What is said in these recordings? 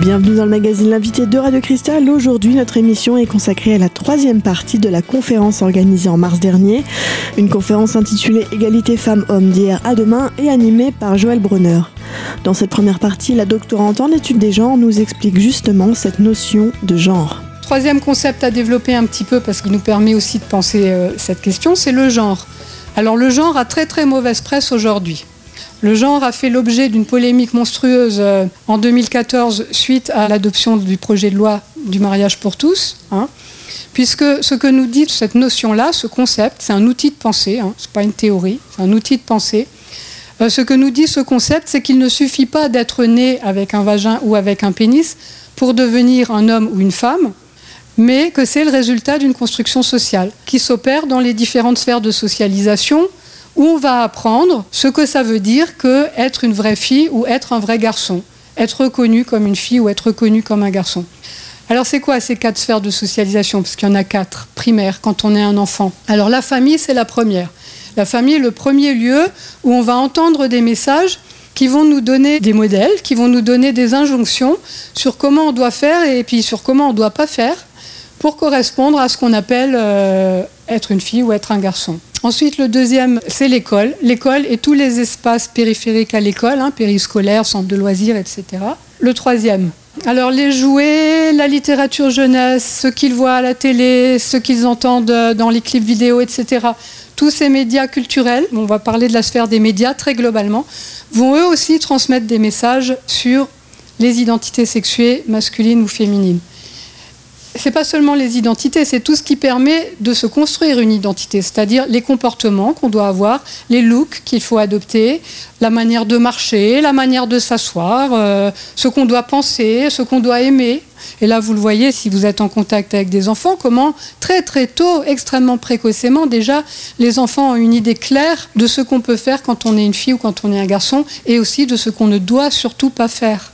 Bienvenue dans le magazine L'invité de Radio Cristal. Aujourd'hui, notre émission est consacrée à la troisième partie de la conférence organisée en mars dernier. Une conférence intitulée Égalité femmes-hommes d'hier à demain et animée par Joël Brunner. Dans cette première partie, la doctorante en études des genres nous explique justement cette notion de genre. Troisième concept à développer un petit peu parce qu'il nous permet aussi de penser euh, cette question, c'est le genre. Alors le genre a très très mauvaise presse aujourd'hui. Le genre a fait l'objet d'une polémique monstrueuse euh, en 2014 suite à l'adoption du projet de loi du mariage pour tous. Hein, puisque ce que nous dit cette notion-là, ce concept, c'est un outil de pensée, hein, ce n'est pas une théorie, c'est un outil de pensée. Euh, ce que nous dit ce concept, c'est qu'il ne suffit pas d'être né avec un vagin ou avec un pénis pour devenir un homme ou une femme, mais que c'est le résultat d'une construction sociale qui s'opère dans les différentes sphères de socialisation où on va apprendre ce que ça veut dire que être une vraie fille ou être un vrai garçon, être reconnu comme une fille ou être reconnu comme un garçon. Alors c'est quoi ces quatre sphères de socialisation? Parce qu'il y en a quatre primaires quand on est un enfant. Alors la famille, c'est la première. La famille est le premier lieu où on va entendre des messages qui vont nous donner des modèles, qui vont nous donner des injonctions sur comment on doit faire et puis sur comment on ne doit pas faire pour correspondre à ce qu'on appelle euh, être une fille ou être un garçon. Ensuite, le deuxième, c'est l'école. L'école et tous les espaces périphériques à l'école, hein, périscolaire, centre de loisirs, etc. Le troisième, alors les jouets, la littérature jeunesse, ce qu'ils voient à la télé, ce qu'ils entendent dans les clips vidéo, etc. Tous ces médias culturels, on va parler de la sphère des médias très globalement, vont eux aussi transmettre des messages sur les identités sexuées masculines ou féminines c'est pas seulement les identités, c'est tout ce qui permet de se construire une identité, c'est-à-dire les comportements qu'on doit avoir, les looks qu'il faut adopter, la manière de marcher, la manière de s'asseoir, euh, ce qu'on doit penser, ce qu'on doit aimer. Et là, vous le voyez si vous êtes en contact avec des enfants, comment très très tôt, extrêmement précocement, déjà, les enfants ont une idée claire de ce qu'on peut faire quand on est une fille ou quand on est un garçon, et aussi de ce qu'on ne doit surtout pas faire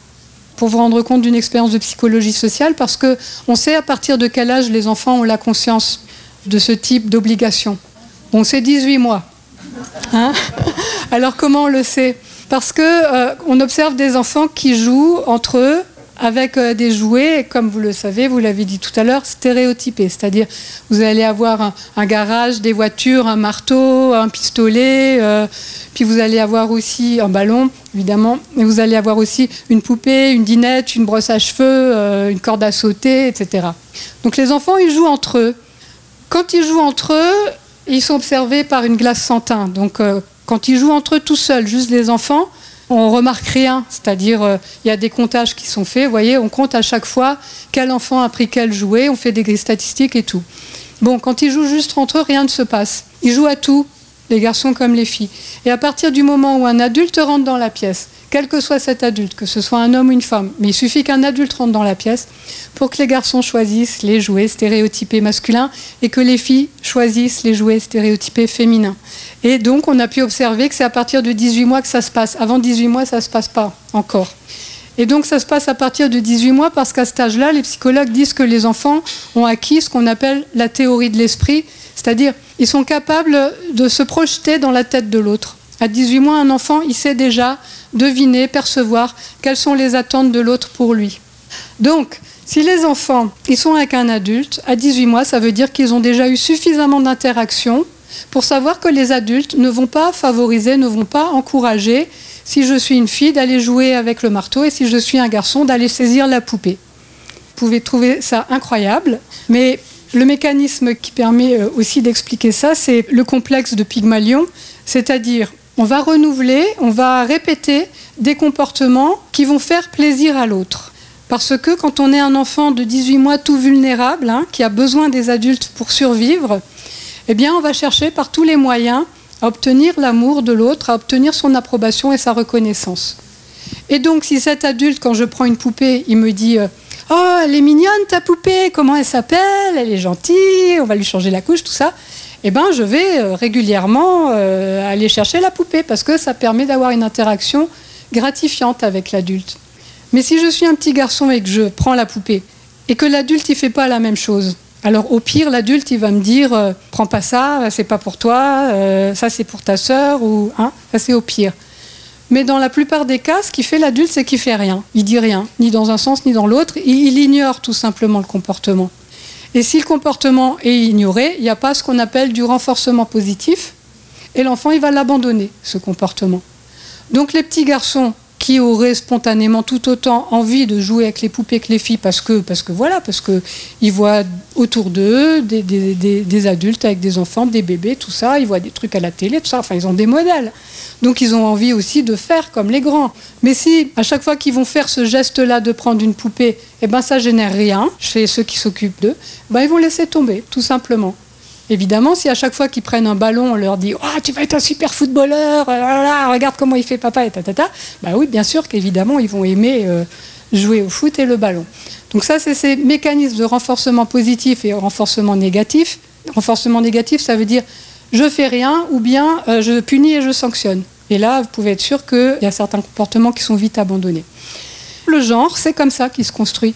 pour vous rendre compte d'une expérience de psychologie sociale, parce qu'on sait à partir de quel âge les enfants ont la conscience de ce type d'obligation. On sait 18 mois. Hein Alors comment on le sait? Parce qu'on euh, observe des enfants qui jouent entre eux avec euh, des jouets, comme vous le savez, vous l'avez dit tout à l'heure, stéréotypés. C'est-à-dire, vous allez avoir un, garage, des voitures, un marteau, un pistolet, euh, puis vous allez avoir aussi un ballon, évidemment, mais vous allez avoir aussi une poupée, une dinette, une brosse à cheveux, euh, une corde à sauter, etc. Donc les enfants, ils jouent entre eux. Quand ils jouent entre eux, ils sont observés par une glace sans teint. Donc quand ils jouent entre eux tout seuls, juste les enfants, on remarque rien, c'est-à-dire euh, il y a des comptages qui sont faits, vous voyez, on compte à chaque fois quel enfant a pris quel jouet, on fait des statistiques et tout. Bon, quand ils jouent juste entre eux, rien ne se passe. Ils jouent à tout, les garçons comme les filles. Et à partir du moment où un adulte rentre dans la pièce, quel que soit cet adulte, que ce soit un homme ou une femme, mais il suffit qu'un adulte rentre dans la pièce pour que les garçons choisissent les jouets stéréotypés masculins et que les filles choisissent les jouets stéréotypés féminins. Et donc on a pu observer que c'est à partir de 18 mois que ça se passe. Avant 18 mois, ça ne se passe pas encore. Et donc ça se passe à partir de 18 mois parce qu'à cet âge-là, les psychologues disent que les enfants ont acquis ce qu'on appelle la théorie de l'esprit, c'est-à-dire ils sont capables de se projeter dans la tête de l'autre. À 18 mois, un enfant, il sait déjà deviner, percevoir quelles sont les attentes de l'autre pour lui. Donc, si les enfants, ils sont avec un adulte, à 18 mois, ça veut dire qu'ils ont déjà eu suffisamment d'interactions pour savoir que les adultes ne vont pas favoriser, ne vont pas encourager, si je suis une fille, d'aller jouer avec le marteau et si je suis un garçon, d'aller saisir la poupée. Vous pouvez trouver ça incroyable, mais le mécanisme qui permet euh, aussi d'expliquer ça, c'est le complexe de Pygmalion, c'est-à-dire on va renouveler, on va répéter des comportements qui vont faire plaisir à l'autre. Parce que quand on est un enfant de 18 mois tout vulnérable, hein, qui a besoin des adultes pour survivre, eh bien on va chercher par tous les moyens à obtenir l'amour de l'autre, à obtenir son approbation et sa reconnaissance. Et donc si cet adulte, quand je prends une poupée, il me dit euh, Oh, elle est mignonne ta poupée, comment elle s'appelle? Elle est gentille, on va lui changer la couche, tout ça eh ben, je vais euh, régulièrement euh, aller chercher la poupée parce que ça permet d'avoir une interaction gratifiante avec l'adulte. Mais si je suis un petit garçon et que je prends la poupée et que l'adulte ne fait pas la même chose, alors au pire l'adulte il va me dire euh, prends pas ça, c'est pas pour toi, ça c'est pour ta sœur ou hein, ça c'est au pire. Mais dans la plupart des cas, ce qui fait l'adulte, c'est qu'il fait rien. Il dit rien, ni dans un sens ni dans l'autre. Il, ignore tout simplement le comportement. Et si le comportement est ignoré, il n'y a pas ce qu'on appelle du renforcement positif. Et l'enfant, il va l'abandonner, ce comportement. Donc les petits garçons qui auraient spontanément tout autant envie de jouer avec les poupées que les filles parce que, voilà, parce qu'ils voient autour d'eux des, des, adultes avec des enfants, des bébés, tout ça, ils voient des trucs à la télé, tout ça, enfin ils ont des modèles. Donc ils ont envie aussi de faire comme les grands. Mais si à chaque fois qu'ils vont faire ce geste-là de prendre une poupée, eh ben ça génère rien chez ceux qui s'occupent d'eux, ben ils vont laisser tomber, tout simplement. Évidemment, si à chaque fois qu'ils prennent un ballon, on leur dit oh, tu vas être un super footballeur, euh, regarde comment il fait papa et tatata, bah oui, bien sûr qu'évidemment, ils vont aimer euh, jouer au foot et le ballon. Donc ça, c'est ces mécanismes de renforcement positif et renforcement négatif. Renforcement négatif, ça veut dire je fais rien ou bien euh, je punis et je sanctionne. Et là, vous pouvez être sûr qu'il y a certains comportements qui sont vite abandonnés. Le genre, c'est comme ça qu'il se construit.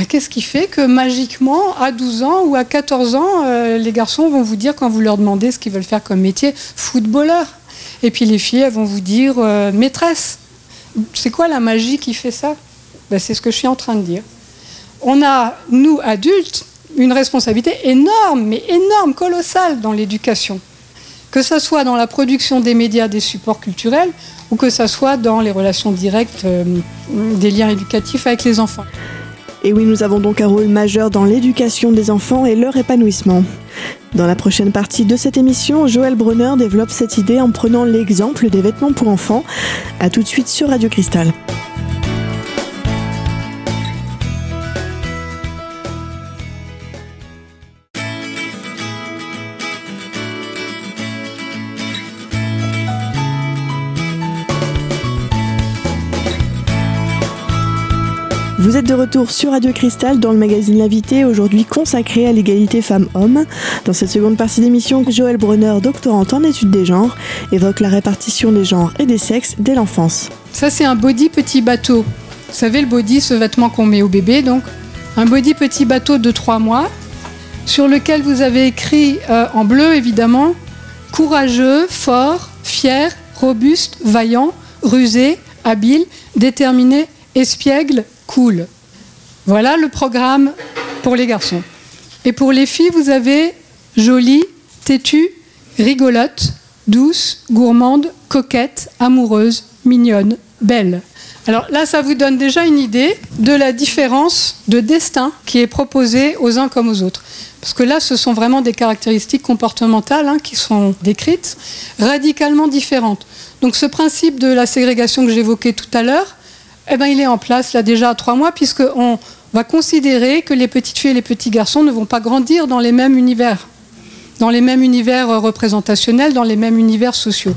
Bah, qu'est-ce qui fait que magiquement, à 12 ans ou à 14 ans, euh, les garçons vont vous dire, quand vous leur demandez ce qu'ils veulent faire comme métier, footballeur Et puis les filles, elles vont vous dire euh, maîtresse. C'est quoi la magie qui fait ça? Bah, C'est ce que je suis en train de dire. On a, nous, adultes, une responsabilité énorme, mais énorme, colossale dans l'éducation. Que ce soit dans la production des médias, des supports culturels, ou que ce soit dans les relations directes euh, des liens éducatifs avec les enfants. Et oui, nous avons donc un rôle majeur dans l'éducation des enfants et leur épanouissement. Dans la prochaine partie de cette émission, Joël Brunner développe cette idée en prenant l'exemple des vêtements pour enfants. A tout de suite sur Radio Cristal. Vous êtes de retour sur Radio Cristal dans le magazine L'invité, aujourd'hui consacré à l'égalité femmes-hommes. Dans cette seconde partie d'émission, Joël Brunner, doctorante en études des genres, évoque la répartition des genres et des sexes dès l'enfance. Ça, c'est un body petit bateau. Vous savez, le body, ce vêtement qu'on met au bébé, donc un body petit bateau de 3 mois, sur lequel vous avez écrit euh, en bleu, évidemment, courageux, fort, fier, robuste, vaillant, rusé, habile, déterminé, espiègle, cool. Voilà le programme pour les garçons. Et pour les filles, vous avez jolie, têtue, rigolote, douce, gourmande, coquette, amoureuse, mignonne, belle. Alors là, ça vous donne déjà une idée de la différence de destin qui est proposée aux uns comme aux autres. Parce que là, ce sont vraiment des caractéristiques comportementales hein, qui sont décrites, radicalement différentes. Donc ce principe de la ségrégation que j'évoquais tout à l'heure, eh ben, il est en place là déjà à trois mois, puisqu'on va considérer que les petites filles et les petits garçons ne vont pas grandir dans les mêmes univers, dans les mêmes univers représentationnels, dans les mêmes univers sociaux.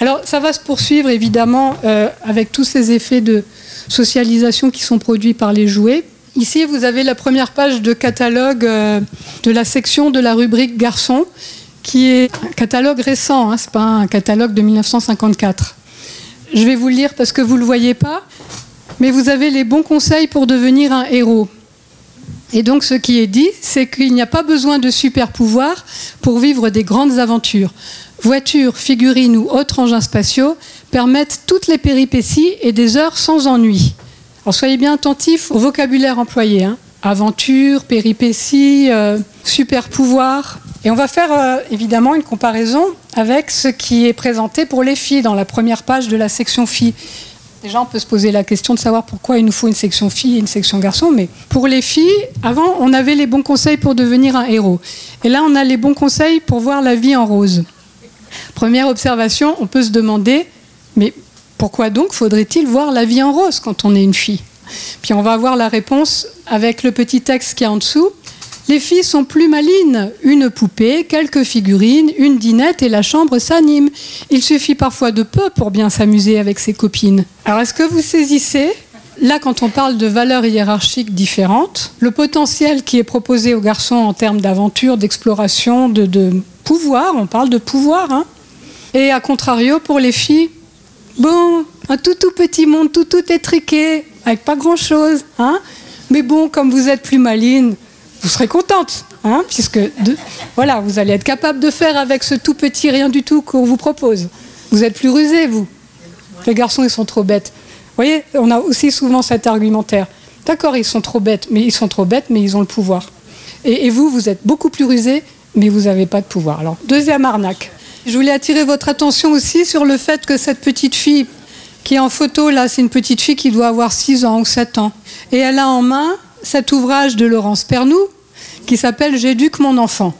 Alors ça va se poursuivre évidemment euh, avec tous ces effets de socialisation qui sont produits par les jouets. Ici, vous avez la première page de catalogue euh, de la section de la rubrique garçons, qui est un catalogue récent, hein, ce n'est pas un catalogue de 1954. Je vais vous le lire parce que vous ne le voyez pas mais vous avez les bons conseils pour devenir un héros. Et donc ce qui est dit, c'est qu'il n'y a pas besoin de super pouvoirs pour vivre des grandes aventures. Voitures, figurines ou autres engins spatiaux permettent toutes les péripéties et des heures sans ennui. Alors soyez bien attentifs au vocabulaire employé. Hein. Aventure, péripéties, euh, super pouvoir. Et on va faire euh, évidemment une comparaison avec ce qui est présenté pour les filles dans la première page de la section filles. Déjà, on peut se poser la question de savoir pourquoi il nous faut une section filles et une section garçons. Mais pour les filles, avant, on avait les bons conseils pour devenir un héros. Et là, on a les bons conseils pour voir la vie en rose. Première observation, on peut se demander, mais pourquoi donc faudrait-il voir la vie en rose quand on est une fille? Puis on va avoir la réponse avec le petit texte qui est en dessous. Les filles sont plus malines. Une poupée, quelques figurines, une dinette et la chambre s'anime. Il suffit parfois de peu pour bien s'amuser avec ses copines. Alors est-ce que vous saisissez? Là, quand on parle de valeurs hiérarchiques différentes, le potentiel qui est proposé aux garçons en termes d'aventure, d'exploration, de, pouvoir, on parle de pouvoir, hein et à contrario, pour les filles, bon, un tout tout petit monde, tout tout étriqué, avec pas grand-chose, hein mais bon, comme vous êtes plus maline, vous serez contente, hein, puisque voilà, vous allez être capable de faire avec ce tout petit rien du tout qu'on vous propose. Vous êtes plus rusé, vous. Les garçons, ils sont trop bêtes. Vous voyez, on a aussi souvent cet argumentaire. D'accord, ils sont trop bêtes, mais ils sont trop bêtes, mais ils ont le pouvoir. Et, vous, vous êtes beaucoup plus rusés, mais vous n'avez pas de pouvoir. Alors, deuxième arnaque. Je voulais attirer votre attention aussi sur le fait que cette petite fille qui est en photo, là, c'est une petite fille qui doit avoir 6 ans ou 7 ans. Et elle a en main cet ouvrage de Laurence Pernou qui s'appelle J'éduque mon enfant.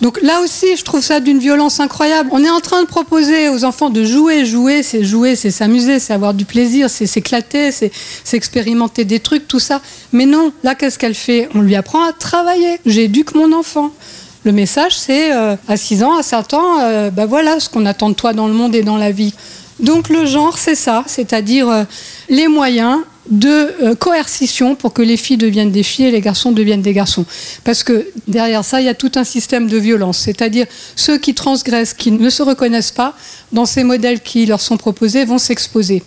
Donc là aussi, je trouve ça d'une violence incroyable. On est en train de proposer aux enfants de jouer. Jouer, c'est jouer, c'est s'amuser, c'est avoir du plaisir, c'est s'éclater, c'est expérimenter des trucs, tout ça. Mais non, là, qu'est-ce qu'elle fait? On lui apprend à travailler. J'éduque mon enfant. Le message, c'est euh, à 6 ans, à 7 ans, ben voilà ce qu'on attend de toi dans le monde et dans la vie. Donc le genre, c'est ça, c'est-à-dire euh, les moyens de euh, coercition pour que les filles deviennent des filles et les garçons deviennent des garçons. Parce que derrière ça, il y a tout un système de violence, c'est-à-dire ceux qui transgressent, qui ne se reconnaissent pas dans ces modèles qui leur sont proposés, vont s'exposer.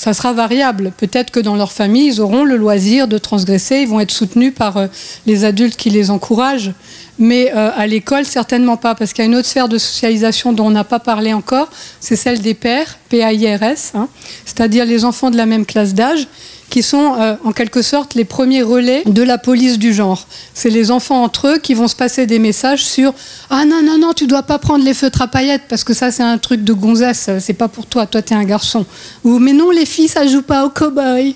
Ça sera variable. Peut-être que dans leur famille, ils auront le loisir de transgresser, ils vont être soutenus par euh, les adultes qui les encouragent. Mais euh, à l'école, certainement pas, parce qu'il y a une autre sphère de socialisation dont on n'a pas parlé encore, c'est celle des pères, P-A-I-R-S, hein, c'est-à-dire les enfants de la même classe d'âge, qui sont euh, en quelque sorte les premiers relais de la police du genre. C'est les enfants entre eux qui vont se passer des messages sur Ah non, non, non, tu dois pas prendre les feutres à paillettes parce que ça c'est un truc de gonzesse, c'est pas pour toi, toi tu es un garçon. Ou Mais non, les filles ça joue pas au cow-boy.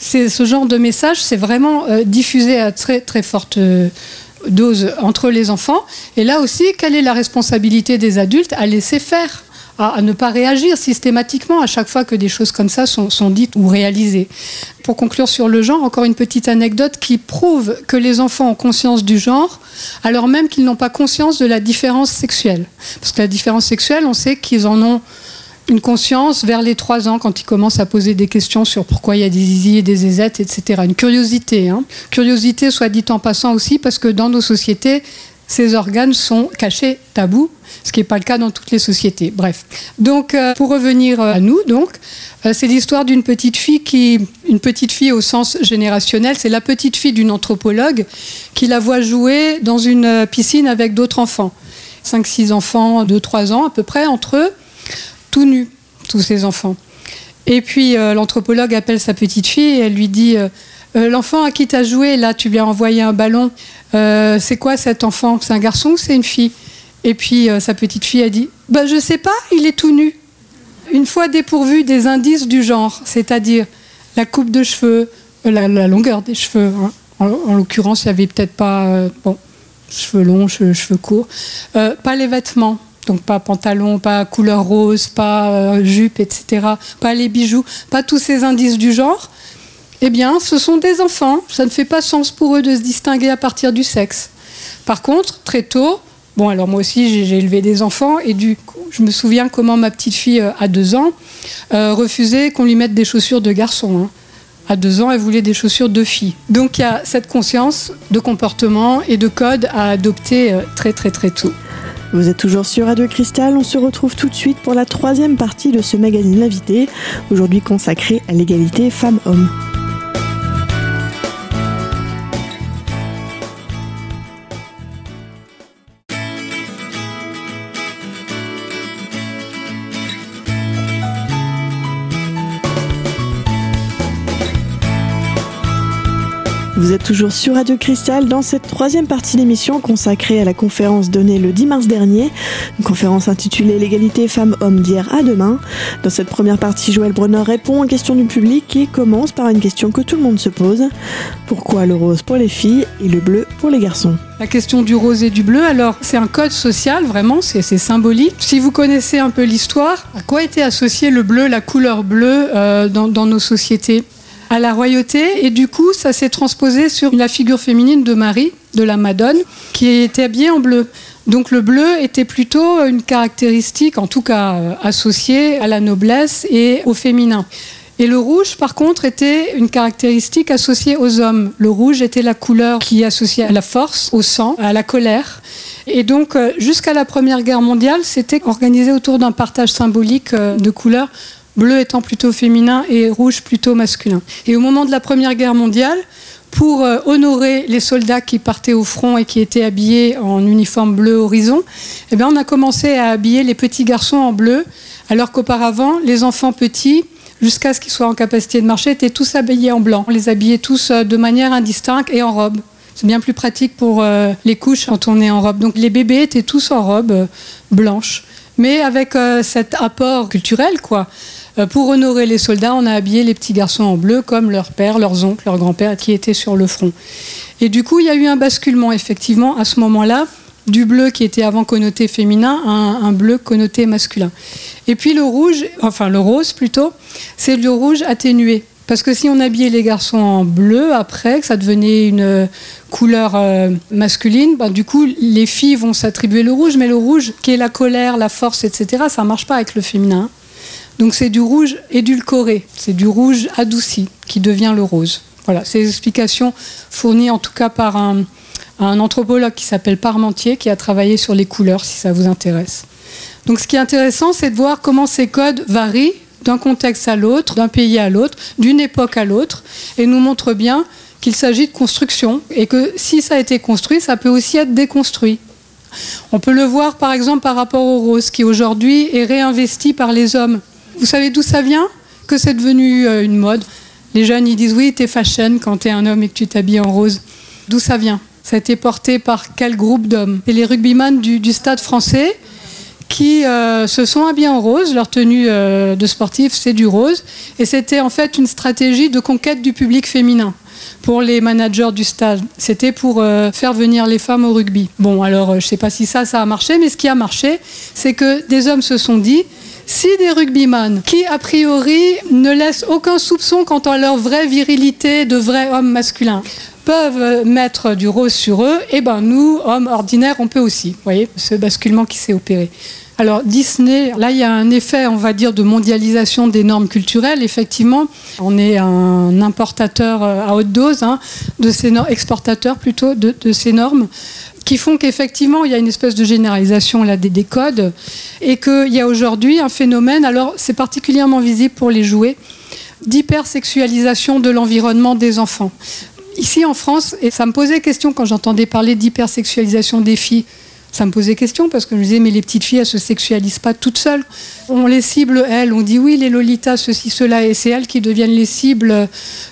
Ce genre de message, c'est vraiment euh, diffusé à très très forte. Euh, dose entre les enfants. Et là aussi, quelle est la responsabilité des adultes à laisser faire à, ne pas réagir systématiquement à chaque fois que des choses comme ça sont, dites ou réalisées. Pour conclure sur le genre, encore une petite anecdote qui prouve que les enfants ont conscience du genre, alors même qu'ils n'ont pas conscience de la différence sexuelle. Parce que la différence sexuelle, on sait qu'ils en ont une conscience vers les trois ans quand ils commencent à poser des questions sur pourquoi il y a des zizi et des zézettes, etc. Une curiosité. Hein. Curiosité, soit dit en passant aussi, parce que dans nos sociétés, ces organes sont cachés, tabous, ce qui n'est pas le cas dans toutes les sociétés. Bref. Donc, euh, pour revenir euh, à nous, donc, euh, c'est l'histoire d'une petite fille qui, une petite fille au sens générationnel, c'est la petite fille d'une anthropologue qui la voit jouer dans une piscine avec d'autres enfants. 5-6 enfants de 3 ans à peu près, entre eux, tout nus, tous ces enfants. Et puis l'anthropologue appelle sa petite fille et elle lui dit L'enfant à qui tu as joué, là, tu lui as envoyé un ballon. c'est quoi cet enfant? C'est un garçon ou c'est une fille? Et puis euh, sa petite fille a dit bah, Je sais pas, il est tout nu. Une fois dépourvu des indices du genre, c'est-à-dire la coupe de cheveux, euh, la, longueur des cheveux, hein. en, l'occurrence, il n'y avait peut-être pas euh, bon, cheveux longs, cheveux, courts, pas les vêtements. Donc pas pantalon, pas couleur rose, pas jupe, etc. Pas les bijoux, pas tous ces indices du genre. Eh bien, ce sont des enfants. Ça ne fait pas sens pour eux de se distinguer à partir du sexe. Par contre, très tôt, Bon, alors moi aussi, j'ai élevé des enfants et du coup, je me souviens comment ma petite fille, euh, à deux ans, euh, refusait qu'on lui mette des chaussures de garçon. Hein. À deux ans, elle voulait des chaussures de fille. Donc il y a cette conscience de comportement et de code à adopter euh, très très très tôt. Vous êtes toujours sur Radio Cristal, on se retrouve tout de suite pour la troisième partie de ce magazine L'invité, aujourd'hui consacré à l'égalité femmes-hommes. Vous êtes toujours sur Radio Cristal dans cette troisième partie d'émission consacrée à la conférence donnée le 10 mars dernier, une conférence intitulée L'égalité femmes-hommes d'hier à demain. Dans cette première partie, Joël Brunner répond aux questions du public et commence par une question que tout le monde se pose. Pourquoi le rose pour les filles et le bleu pour les garçons? La question du rose et du bleu, alors c'est un code social, vraiment, c'est symbolique. Si vous connaissez un peu l'histoire, à quoi était associé le bleu, la couleur bleue euh, dans nos sociétés? À la royauté. Et du coup, ça s'est transposé sur la figure féminine de Marie, de la Madone, qui était habillée en bleu. Donc le bleu était plutôt une caractéristique, en tout cas euh, associée à la noblesse et au féminin. Et le rouge, par contre, était une caractéristique associée aux hommes. Le rouge était la couleur qui associait à la force, au sang, à la colère. Et donc, euh, jusqu'à la Première Guerre mondiale, c'était organisé autour d'un partage symbolique euh, de couleurs bleu étant plutôt féminin et rouge plutôt masculin. Et au moment de la Première Guerre mondiale, pour euh, honorer les soldats qui partaient au front et qui étaient habillés en uniforme bleu horizon, eh bien, on a commencé à habiller les petits garçons en bleu, alors qu'auparavant, les enfants petits jusqu'à ce qu'ils soient en capacité de marcher, étaient tous habillés en blanc. On les habillait tous euh, de manière indistincte et en robe. C'est bien plus pratique pour euh, les couches quand on est en robe. Donc les bébés étaient tous en robe blanche, mais avec cet apport culturel, quoi. Pour honorer les soldats, on a habillé les petits garçons en bleu comme leurs pères, leurs oncles, leurs grands-pères qui étaient sur le front. Et du coup, il y a eu un basculement, effectivement, à ce moment-là, du bleu qui était avant connoté féminin à un, bleu connoté masculin. Et puis le rouge, enfin le rose plutôt, c'est le rouge atténué. Parce que si on habillait les garçons en bleu après, que ça devenait une couleur euh, masculine, ben, du coup les filles vont s'attribuer le rouge, mais le rouge qui est la colère, la force, etc., ça ne marche pas avec le féminin. Donc c'est du rouge édulcoré, c'est du rouge adouci qui devient le rose. Voilà, c'est l'explication fournie en tout cas par un anthropologue qui s'appelle Parmentier, qui a travaillé sur les couleurs, si ça vous intéresse. Donc ce qui est intéressant, c'est de voir comment ces codes varient d'un contexte à l'autre, d'un pays à l'autre, d'une époque à l'autre, et nous montre bien qu'il s'agit de construction, et que si ça a été construit, ça peut aussi être déconstruit. On peut le voir par exemple par rapport au rose, qui aujourd'hui est réinvesti par les hommes. Vous savez d'où ça vient? Que c'est devenu euh, une mode. Les jeunes, ils disent oui, t'es fashion quand t'es un homme et que tu t'habilles en rose. D'où ça vient? Ça a été porté par quel groupe d'hommes? C'est les rugbyman du, stade français qui euh, se sont habillés en rose. Leur tenue euh, de sportif, c'est du rose. Et c'était en fait une stratégie de conquête du public féminin pour les managers du stade. C'était pour euh, faire venir les femmes au rugby. Bon, alors je ne sais pas si ça, ça a marché, mais ce qui a marché, c'est que des hommes se sont dit, si des rugbyman qui, a priori, ne laissent aucun soupçon quant à leur vraie virilité de vrais hommes masculins, peuvent mettre du rose sur eux, et eh ben nous, hommes ordinaires, on peut aussi. Vous voyez, ce basculement qui s'est opéré. Alors Disney, là il y a un effet, on va dire, de mondialisation des normes culturelles. Effectivement, on est un importateur à haute dose, hein, de ces exportateur plutôt de, ces normes, qui font qu'effectivement il y a une espèce de généralisation là des, des codes, et qu'il y a aujourd'hui un phénomène. Alors c'est particulièrement visible pour les jouets d'hypersexualisation de l'environnement des enfants. Ici en France, et ça me posait question quand j'entendais parler d'hypersexualisation des filles, ça me posait question parce que je me disais, mais les petites filles, elles se sexualisent pas toutes seules. On les cible, elles, on dit oui, les Lolitas, ceci, cela, et c'est elles qui deviennent les cibles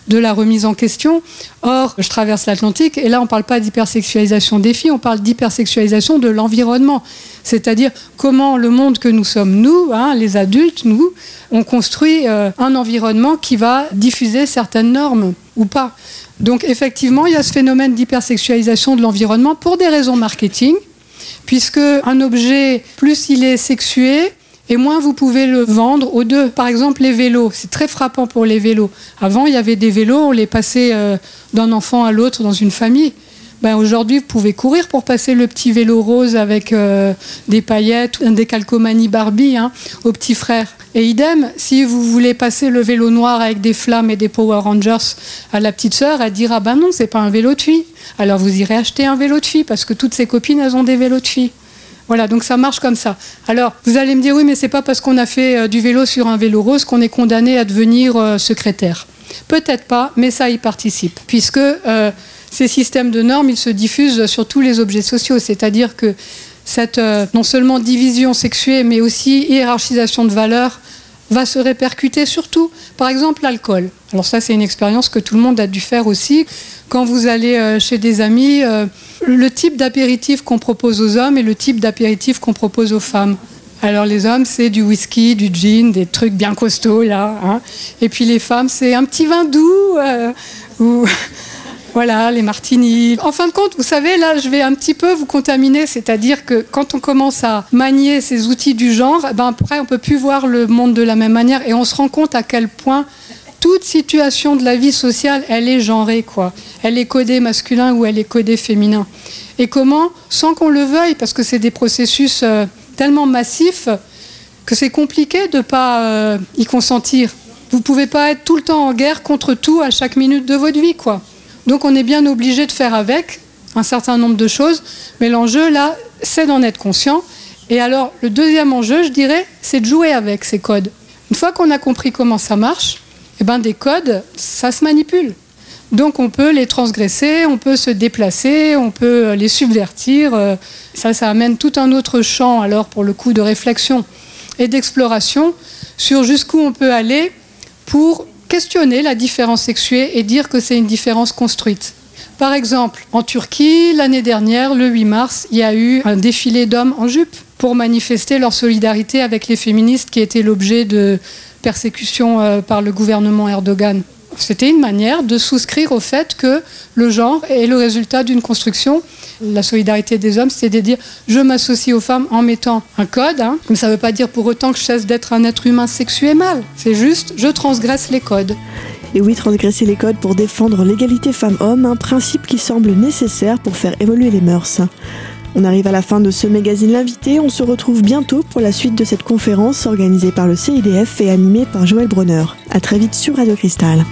de la remise en question. Or, je traverse l'Atlantique et là, on ne parle pas d'hypersexualisation des filles, on parle d'hypersexualisation de l'environnement. C'est-à-dire comment le monde que nous sommes, nous, hein, les adultes, nous, on construit euh, un environnement qui va diffuser certaines normes ou pas. Donc effectivement, il y a ce phénomène d'hypersexualisation de l'environnement pour des raisons marketing, puisque un objet, plus il est sexué, et moins vous pouvez le vendre aux deux. Par exemple, les vélos, c'est très frappant pour les vélos. Avant, il y avait des vélos, on les passait euh, d'un enfant à l'autre dans une famille. Ben, Aujourd'hui, vous pouvez courir pour passer le petit vélo rose avec euh, des paillettes, des calcomanies Barbie hein, au petit frère. Et idem, si vous voulez passer le vélo noir avec des flammes et des Power Rangers à la petite sœur, elle dira ben non, c'est pas un vélo de fille. Alors vous irez acheter un vélo de fille parce que toutes ses copines elles ont des vélos de fille. Voilà, donc ça marche comme ça. Alors, vous allez me dire, oui, mais c'est pas parce qu'on a fait euh, du vélo sur un vélo rose qu'on est condamné à devenir euh, secrétaire. Peut-être pas, mais ça y participe, puisque euh, ces systèmes de normes, ils se diffusent sur tous les objets sociaux, c'est-à-dire que cette non seulement division sexuée, mais aussi hiérarchisation de valeurs va se répercuter surtout, par exemple, l'alcool. Alors ça, c'est une expérience que tout le monde a dû faire aussi. Quand vous allez euh, chez des amis, euh, le type d'apéritif qu'on propose aux hommes et le type d'apéritif qu'on propose aux femmes. Alors les hommes, c'est du whisky, du gin, des trucs bien costauds là. Hein. Et puis les femmes, c'est un petit vin doux euh, ou voilà, les martinis. En fin de compte, vous savez, là, je vais un petit peu vous contaminer, c'est-à-dire que quand on commence à manier ces outils du genre, ben après, on peut plus voir le monde de la même manière et on se rend compte à quel point toute situation de la vie sociale, elle est genrée, quoi. Elle est codée masculin ou elle est codée féminin. Et comment, sans qu'on le veuille, parce que c'est des processus euh, tellement massifs que c'est compliqué de ne pas euh, y consentir. Vous ne pouvez pas être tout le temps en guerre contre tout à chaque minute de votre vie, quoi. Donc on est bien obligé de faire avec un certain nombre de choses, mais l'enjeu là, c'est d'en être conscient. Et alors le deuxième enjeu, je dirais, c'est de jouer avec ces codes. Une fois qu'on a compris comment ça marche, eh ben, des codes, ça se manipule. Donc on peut les transgresser, on peut se déplacer, on peut les subvertir. Euh, ça, ça amène tout un autre champ alors pour le coup de réflexion et d'exploration sur jusqu'où on peut aller pour questionner la différence sexuée et dire que c'est une différence construite. Par exemple, en Turquie, l'année dernière, le 8 mars, il y a eu un défilé d'hommes en jupe pour manifester leur solidarité avec les féministes qui étaient l'objet de persécutions euh, par le gouvernement Erdogan. C'était une manière de souscrire au fait que le genre est le résultat d'une construction. La solidarité des hommes, c'est de dire je m'associe aux femmes en mettant un code. Hein. Mais ça ne veut pas dire pour autant que je cesse d'être un être humain sexué mal. C'est juste je transgresse les codes. Et oui, transgresser les codes pour défendre l'égalité femmes-hommes, un principe qui semble nécessaire pour faire évoluer les mœurs. On arrive à la fin de ce magazine L'invité. On se retrouve bientôt pour la suite de cette conférence organisée par le CIDF et animée par Joël Bronner. À très vite sur Radio Cristal.